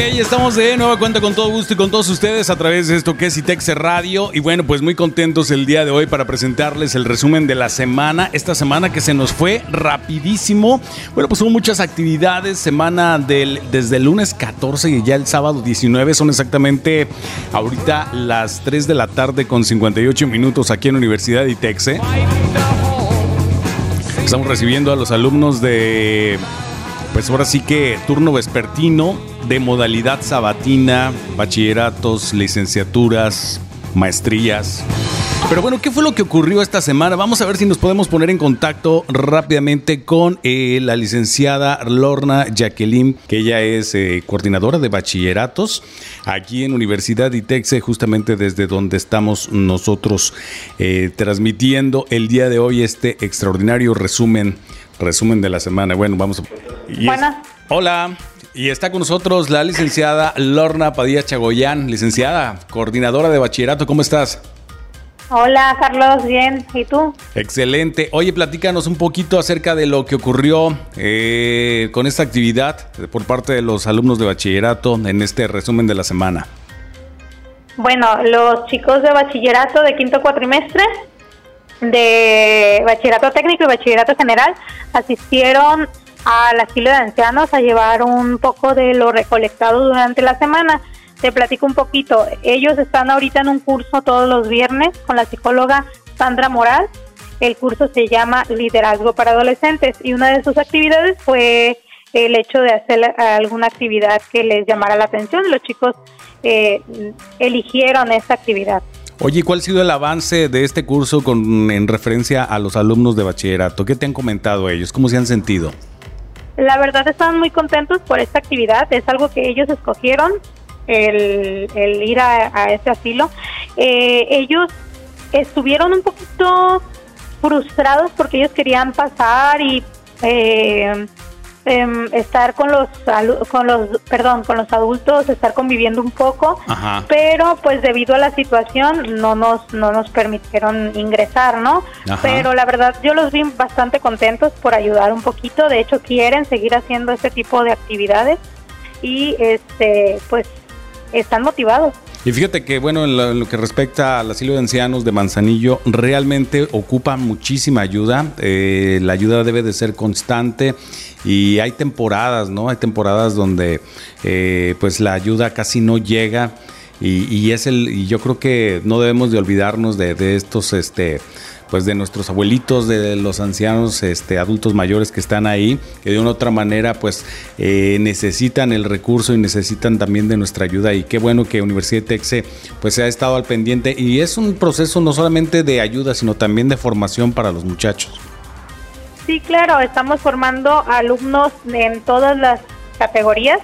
estamos de nueva cuenta con todo gusto y con todos ustedes a través de esto que es ITEX Radio. Y bueno, pues muy contentos el día de hoy para presentarles el resumen de la semana. Esta semana que se nos fue rapidísimo. Bueno, pues hubo muchas actividades. Semana del, desde el lunes 14 y ya el sábado 19 son exactamente ahorita las 3 de la tarde con 58 minutos aquí en Universidad de ITEX. ¿eh? Estamos recibiendo a los alumnos de pues ahora sí que turno vespertino de modalidad sabatina, bachilleratos, licenciaturas, maestrías. Pero bueno, ¿qué fue lo que ocurrió esta semana? Vamos a ver si nos podemos poner en contacto rápidamente con eh, la licenciada Lorna Jacqueline, que ella es eh, coordinadora de bachilleratos aquí en Universidad ITEXE, justamente desde donde estamos nosotros eh, transmitiendo el día de hoy este extraordinario resumen, resumen de la semana. Bueno, vamos a... hola. Y está con nosotros la licenciada Lorna Padilla Chagoyán, licenciada, coordinadora de bachillerato. ¿Cómo estás? Hola Carlos, bien. ¿Y tú? Excelente. Oye, platícanos un poquito acerca de lo que ocurrió eh, con esta actividad por parte de los alumnos de bachillerato en este resumen de la semana. Bueno, los chicos de bachillerato de quinto cuatrimestre, de bachillerato técnico y bachillerato general, asistieron al asilo de ancianos a llevar un poco de lo recolectado durante la semana. Te platico un poquito. Ellos están ahorita en un curso todos los viernes con la psicóloga Sandra Moral. El curso se llama Liderazgo para Adolescentes y una de sus actividades fue el hecho de hacer alguna actividad que les llamara la atención. Los chicos eh, eligieron esta actividad. Oye, ¿cuál ha sido el avance de este curso con, en referencia a los alumnos de bachillerato? ¿Qué te han comentado ellos? ¿Cómo se han sentido? La verdad están muy contentos por esta actividad, es algo que ellos escogieron, el, ir a, ese asilo. Eh, ellos estuvieron un poquito frustrados porque ellos querían pasar y eh, Em, estar con los con los perdón con los adultos estar conviviendo un poco pero pues debido a la situación no nos no nos permitieron ingresar no pero la verdad yo los vi bastante contentos por ayudar un poquito. De hecho quieren seguir haciendo este tipo de actividades y este pues están motivados y fíjate que, bueno, en lo, que respecta al asilo de ancianos de Manzanillo, realmente ocupa muchísima ayuda. Eh, la ayuda debe de ser constante y hay temporadas, ¿no? Hay temporadas donde, eh, pues, la ayuda casi no llega. Y, es el, y yo creo que no debemos de olvidarnos de, de estos, este, pues de nuestros abuelitos, de los ancianos, este, adultos mayores que están ahí, que de una otra manera pues eh, necesitan el recurso y necesitan también de nuestra ayuda y qué bueno que Universidad de Texe pues se ha estado al pendiente y es un proceso no solamente de ayuda sino también de formación para los muchachos. Sí, claro, estamos formando alumnos en todas las categorías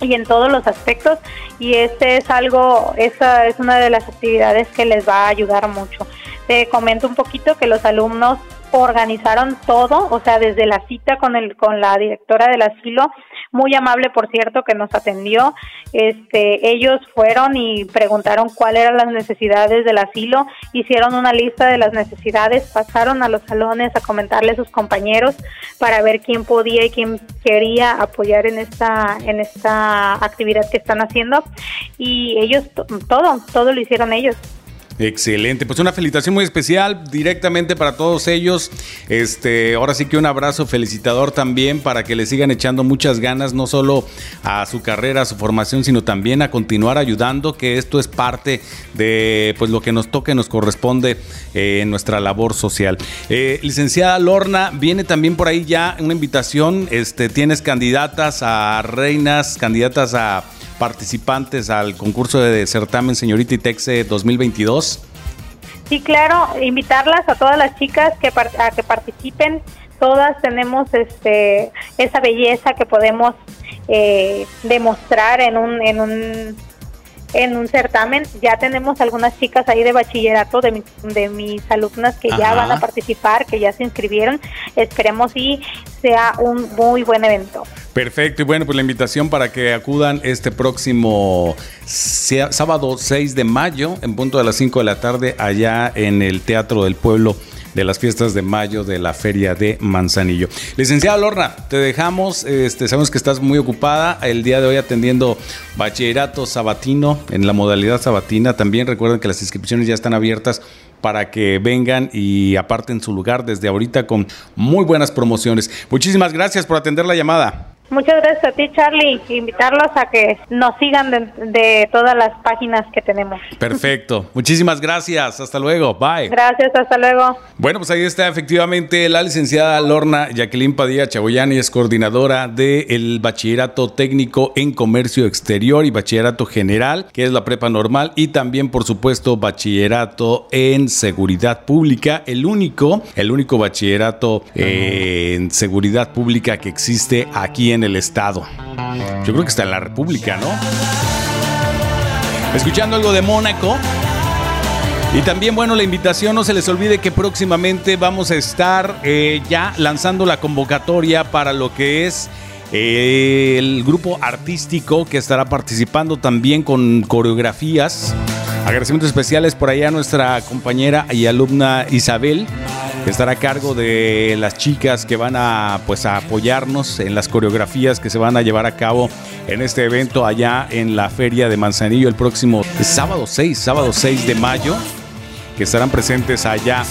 y en todos los aspectos y este es algo, esa es una de las actividades que les va a ayudar mucho. Te comento un poquito que los alumnos organizaron todo, o sea, desde la cita con el con la directora del asilo, muy amable por cierto que nos atendió. Este, ellos fueron y preguntaron cuáles eran las necesidades del asilo, hicieron una lista de las necesidades, pasaron a los salones a comentarle a sus compañeros para ver quién podía y quién quería apoyar en esta en esta actividad que están haciendo y ellos todo, todo lo hicieron ellos. Excelente, pues una felicitación muy especial directamente para todos ellos. Este, ahora sí que un abrazo felicitador también para que le sigan echando muchas ganas, no solo a su carrera, a su formación, sino también a continuar ayudando, que esto es parte de pues lo que nos toca y nos corresponde eh, en nuestra labor social. Eh, licenciada Lorna, viene también por ahí ya una invitación. Este, tienes candidatas a reinas, candidatas a participantes al concurso de certamen Señorita Itexe 2022? Sí, claro, invitarlas a todas las chicas que a que participen. Todas tenemos este esa belleza que podemos eh, demostrar en un en un en un certamen. Ya tenemos algunas chicas ahí de bachillerato de, de mis alumnas que ya van a participar, que ya se inscribieron. Esperemos y sea un muy buen evento. Perfecto, y bueno, pues la invitación para que acudan este próximo sábado 6 de mayo, en punto de las 5 de la tarde, allá en el Teatro del Pueblo de las fiestas de mayo de la Feria de Manzanillo. Licenciada Lorna, te dejamos, este, sabemos que estás muy ocupada el día de hoy atendiendo bachillerato sabatino en la modalidad sabatina. También recuerden que las inscripciones ya están abiertas para que vengan y aparten su lugar desde ahorita con muy buenas promociones. Muchísimas gracias por atender la llamada. Muchas gracias a ti, Charlie. Invitarlos a que nos sigan de, todas las páginas que tenemos. Perfecto. Muchísimas gracias. Hasta luego. Bye. Gracias. Hasta luego. Bueno, pues ahí está efectivamente la licenciada Lorna Jacqueline Padilla Chagoyani, es coordinadora del Bachillerato Técnico en Comercio Exterior y Bachillerato General, que es la prepa normal, y también, por supuesto, Bachillerato en Seguridad Pública, el único, el único bachillerato en seguridad pública que existe aquí en en el estado. Yo creo que está en la República, ¿no? Escuchando algo de Mónaco. Y también, bueno, la invitación, no se les olvide que próximamente vamos a estar eh, ya lanzando la convocatoria para lo que es eh, el grupo artístico que estará participando también con coreografías. Agradecimientos especiales por allá a nuestra compañera y alumna Isabel que estará a cargo de las chicas que van a pues a apoyarnos en las coreografías que se van a llevar a cabo en este evento allá en la Feria de Manzanillo el próximo sábado 6, sábado 6 de mayo, que estarán presentes allá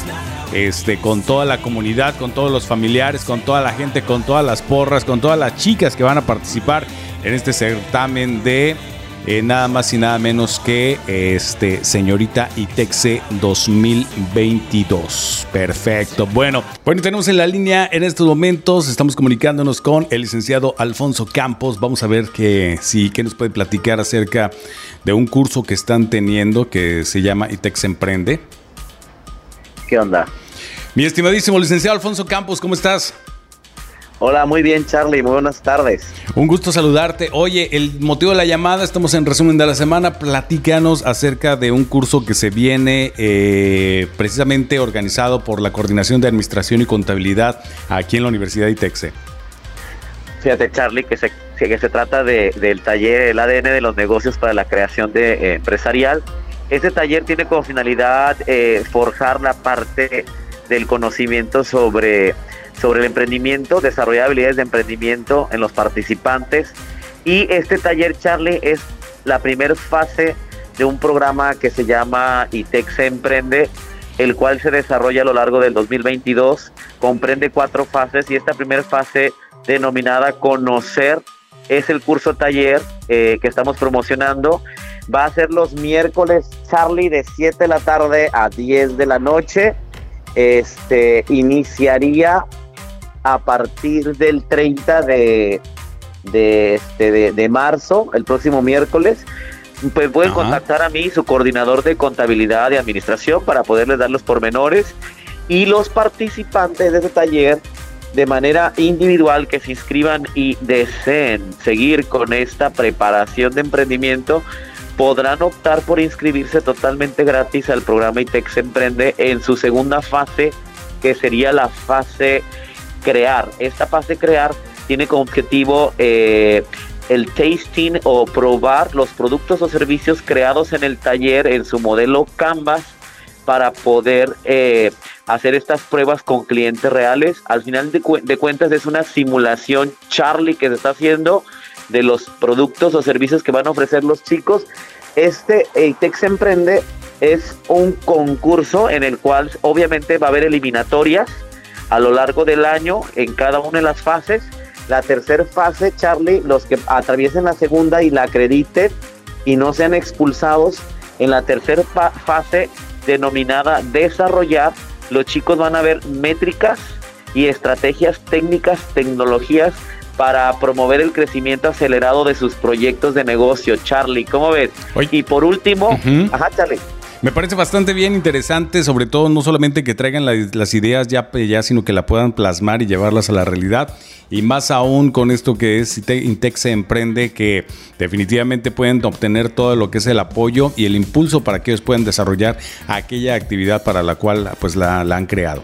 este, con toda la comunidad, con todos los familiares, con toda la gente, con todas las porras, con todas las chicas que van a participar en este certamen de eh, nada más y nada menos que este señorita Itexe 2022. Perfecto. Bueno, bueno, tenemos en la línea en estos momentos, estamos comunicándonos con el licenciado Alfonso Campos. Vamos a ver que sí, que nos puede platicar acerca de un curso que están teniendo que se llama Itex Emprende. ¿Qué onda? Mi estimadísimo licenciado Alfonso Campos, ¿cómo estás? Hola, muy bien Charlie, muy buenas tardes. Un gusto saludarte. Oye, el motivo de la llamada, estamos en resumen de la semana, platícanos acerca de un curso que se viene eh, precisamente organizado por la Coordinación de Administración y Contabilidad aquí en la Universidad de ITEXE. Fíjate Charlie, que se, que se trata del taller El ADN de los negocios para la creación de eh, empresarial. Este taller tiene como finalidad eh, forjar la parte del conocimiento sobre sobre el emprendimiento, desarrollar habilidades de emprendimiento en los participantes. Y este taller, Charlie, es la primera fase de un programa que se llama ITEX Emprende, el cual se desarrolla a lo largo del 2022. Comprende cuatro fases y esta primera fase denominada Conocer es el curso taller eh, que estamos promocionando. Va a ser los miércoles, Charlie, de 7 de la tarde a 10 de la noche. Este iniciaría a partir del 30 de, de, este, de, marzo, el próximo miércoles. Pues pueden contactar a mí, su coordinador de contabilidad y administración, para poderles dar los pormenores. Y los participantes de ese taller, de manera individual, que se inscriban y deseen seguir con esta preparación de emprendimiento, podrán optar por inscribirse totalmente gratis al programa ITEX Emprende en su segunda fase, que sería la fase crear. Esta fase crear tiene como objetivo eh, el tasting o probar los productos o servicios creados en el taller en su modelo Canvas para poder eh, hacer estas pruebas con clientes reales. Al final de, cuentas es una simulación Charlie que se está haciendo de los productos o servicios que van a ofrecer los chicos. Este EITEX Emprende es un concurso en el cual obviamente va a haber eliminatorias a lo largo del año en cada una de las fases. La tercera fase, Charlie, los que atraviesen la segunda y la acrediten y no sean expulsados en la tercera fase denominada desarrollar, los chicos van a ver métricas y estrategias técnicas, tecnologías para promover el crecimiento acelerado de sus proyectos de negocio. Charlie, ¿cómo ves? Y por último, ajá, Charlie. Me parece bastante bien interesante, sobre todo no solamente que traigan las ideas ya, ya, sino que la puedan plasmar y llevarlas a la realidad. Y más aún con esto que es Intex se emprende, que definitivamente pueden obtener todo lo que es el apoyo y el impulso para que ellos puedan desarrollar aquella actividad para la cual pues la han creado.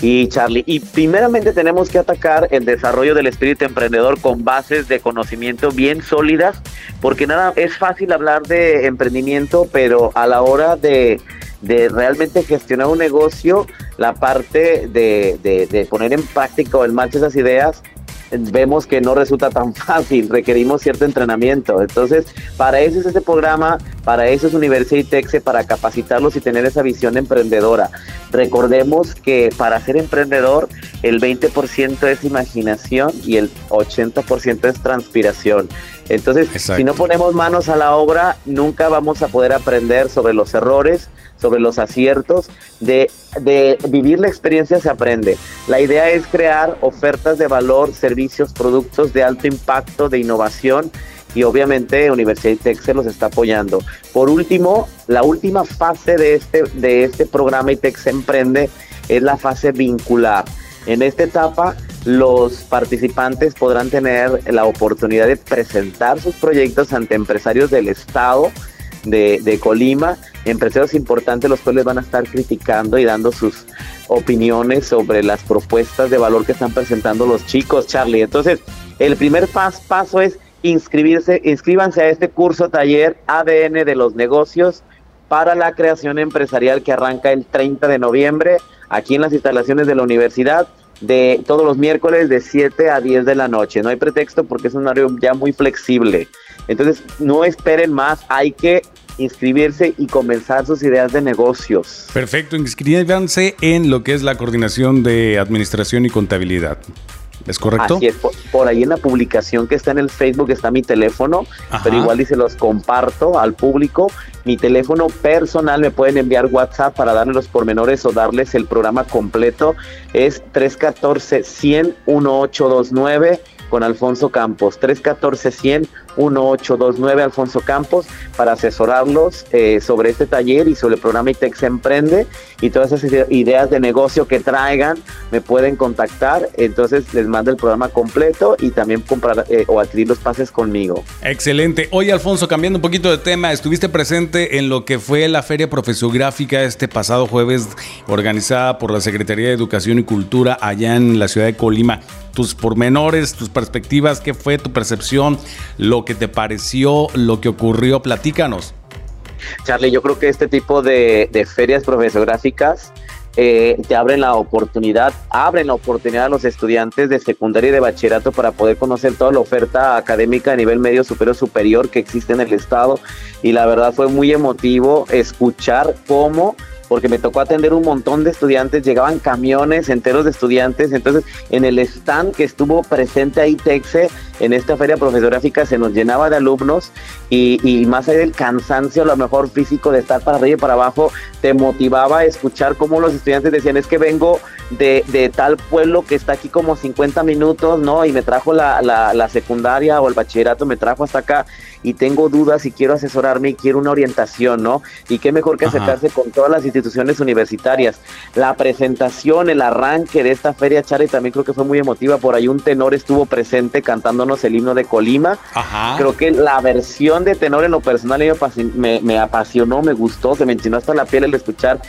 Sí, Charlie. Y primeramente tenemos que atacar el desarrollo del espíritu emprendedor con bases de conocimiento bien sólidas, porque nada, es fácil hablar de emprendimiento, pero a la hora de, de realmente gestionar un negocio, la parte de, de, poner en práctica o en marcha esas ideas, vemos que no resulta tan fácil, requerimos cierto entrenamiento. Entonces, para eso es este programa, para eso es Universidad Texe, para capacitarlos y tener esa visión emprendedora. Recordemos que para ser emprendedor, el 20% es imaginación y el 80% es transpiración. Entonces, si no ponemos manos a la obra, nunca vamos a poder aprender sobre los errores, sobre los aciertos, de, de, vivir la experiencia se aprende. La idea es crear ofertas de valor, servicios, productos de alto impacto, de innovación y obviamente Universidad ITEC se los está apoyando. Por último, la última fase de este, de este programa ITEC se emprende es la fase vincular. En esta etapa, los participantes podrán tener la oportunidad de presentar sus proyectos ante empresarios del Estado de, Colima empresarios importantes los cuales van a estar criticando y dando sus opiniones sobre las propuestas de valor que están presentando los chicos, Charlie. Entonces, el primer paso es inscribirse, inscríbanse a este curso taller ADN de los negocios para la creación empresarial que arranca el 30 de noviembre aquí en las instalaciones de la universidad de todos los miércoles de 7 a 10 de la noche. No hay pretexto porque es un horario ya muy flexible. Entonces, no esperen más, hay que inscribirse y comenzar sus ideas de negocios. Perfecto, inscríbanse en lo que es la coordinación de administración y contabilidad. ¿Es correcto? Así es, por, ahí en la publicación que está en el Facebook está mi teléfono, pero igual y se los comparto al público. Mi teléfono personal me pueden enviar WhatsApp para darles los pormenores o darles el programa completo. Es 314 100 1829 con Alfonso Campos. 314 100 1829 Alfonso Campos para asesorarlos eh, sobre este taller y sobre el programa ITEX Emprende y todas esas ideas de negocio que traigan me pueden contactar. Entonces les mando el programa completo y también comprar eh, o adquirir los pases conmigo. Excelente. Oye Alfonso, cambiando un poquito de tema, estuviste presente en lo que fue la Feria Profesográfica este pasado jueves organizada por la Secretaría de Educación y Cultura allá en la ciudad de Colima. Tus pormenores, tus perspectivas, qué fue tu percepción, lo que te pareció, lo que ocurrió, platícanos. Charlie, yo creo que este tipo de, ferias profesográficas eh, te abren la oportunidad, abren la oportunidad a los estudiantes de secundaria y de bachillerato para poder conocer toda la oferta académica a nivel medio superior superior que existe en el estado y la verdad fue muy emotivo escuchar cómo porque me tocó atender un montón de estudiantes, llegaban camiones enteros de estudiantes, entonces en el stand que estuvo presente ahí Texe, en esta feria profesográfica se nos llenaba de alumnos y, más allá del cansancio, a lo mejor físico de estar para arriba y para abajo, te motivaba a escuchar cómo los estudiantes decían, es que vengo de, de tal pueblo que está aquí como 50 minutos, ¿no? Y me trajo la, la, la secundaria o el bachillerato, me trajo hasta acá y tengo dudas y quiero asesorarme y quiero una orientación, ¿no? Y qué mejor que acercarse con todas las instituciones universitarias. La presentación, el arranque de esta feria, Charlie, también creo que fue muy emotiva. Por ahí un tenor estuvo presente cantándonos el himno de Colima. Creo que la versión de tenor en lo personal me, me apasionó, me gustó, se me enchinó hasta la piel el escuchar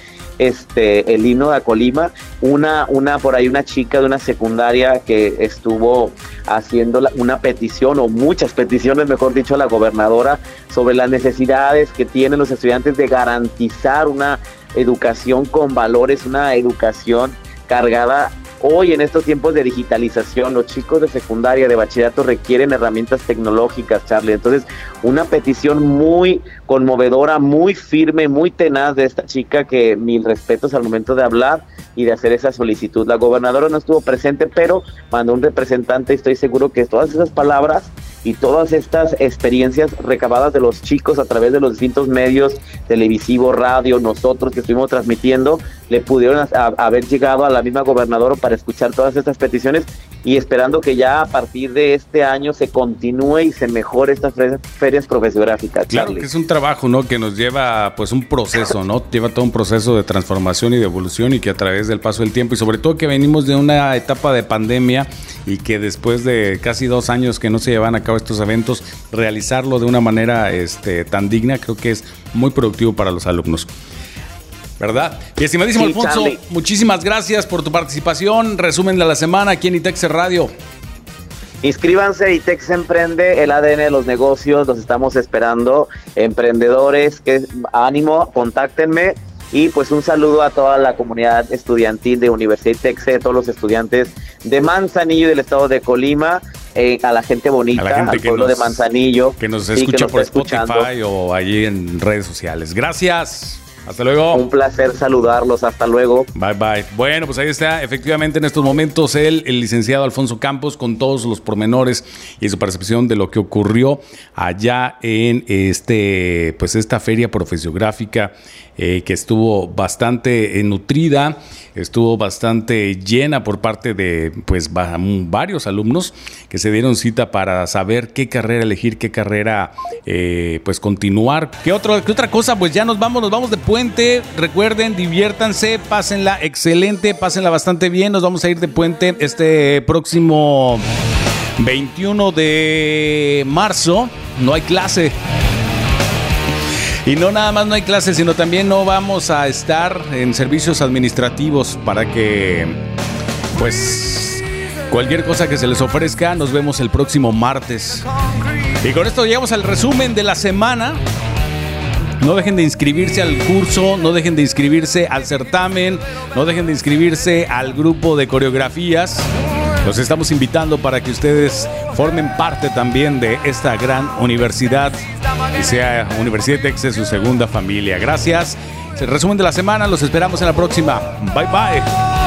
este el himno de Colima, una, una por ahí una chica de una secundaria que estuvo haciendo una petición o muchas peticiones, mejor dicho, a la gobernadora sobre las necesidades que tienen los estudiantes de garantizar una educación con valores, una educación cargada Hoy en estos tiempos de digitalización, los chicos de secundaria, de bachillerato requieren herramientas tecnológicas, Charlie. Entonces, una petición muy conmovedora, muy firme, muy tenaz de esta chica que mil respetos al momento de hablar y de hacer esa solicitud. La gobernadora no estuvo presente, pero mandó un representante y estoy seguro que todas esas palabras y todas estas experiencias recabadas de los chicos a través de los distintos medios, televisivo, radio, nosotros que estuvimos transmitiendo, le pudieron haber llegado a la misma gobernadora para escuchar todas estas peticiones y esperando que ya a partir de este año se continúe y se mejore estas ferias profesográficas. Claro que es un trabajo, ¿no? Que nos lleva pues un proceso, ¿no? Lleva todo un proceso de transformación y de evolución y que a través del paso del tiempo y sobre todo que venimos de una etapa de pandemia y que después de casi dos años que no se llevan a cabo estos eventos, realizarlo de una manera este, tan digna creo que es muy productivo para los alumnos. ¿verdad? Y estimadísimo Alfonso, muchísimas gracias por tu participación. Resumen de la semana aquí en ITEX Radio. Inscríbanse, ITEX Emprende, el ADN de los negocios, los estamos esperando. Emprendedores, que ánimo, contáctenme Y pues un saludo a toda la comunidad estudiantil de Universidad Texe, todos los estudiantes de Manzanillo y del estado de Colima, eh, a la gente bonita, al pueblo de Manzanillo. Que nos escucha por Spotify o allí en redes sociales. Gracias. Hasta luego. Un placer saludarlos. Hasta luego. Bye bye. Bueno, pues ahí está. Efectivamente, en estos momentos, él, el licenciado Alfonso Campos, con todos los pormenores y su percepción de lo que ocurrió allá en este, pues esta feria profesiográfica eh, que estuvo bastante eh, nutrida, estuvo bastante llena por parte de pues varios alumnos que se dieron cita para saber qué carrera elegir, qué carrera eh, pues continuar. ¿Qué, ¿Qué otra cosa? Pues ya nos vamos, nos vamos de puente. Recuerden, diviértanse, pásenla excelente, pásenla bastante bien. Nos vamos a ir de puente este próximo 21 de marzo. No hay clase. Y no nada más no hay clases, sino también no vamos a estar en servicios administrativos para que, pues, cualquier cosa que se les ofrezca, nos vemos el próximo martes. Y con esto llegamos al resumen de la semana. No dejen de inscribirse al curso, no dejen de inscribirse al certamen, no dejen de inscribirse al grupo de coreografías. Los estamos invitando para que ustedes formen parte también de esta gran universidad y sea Universidad de Texas su segunda familia. Gracias. Resumen de la semana, los esperamos en la próxima. Bye bye.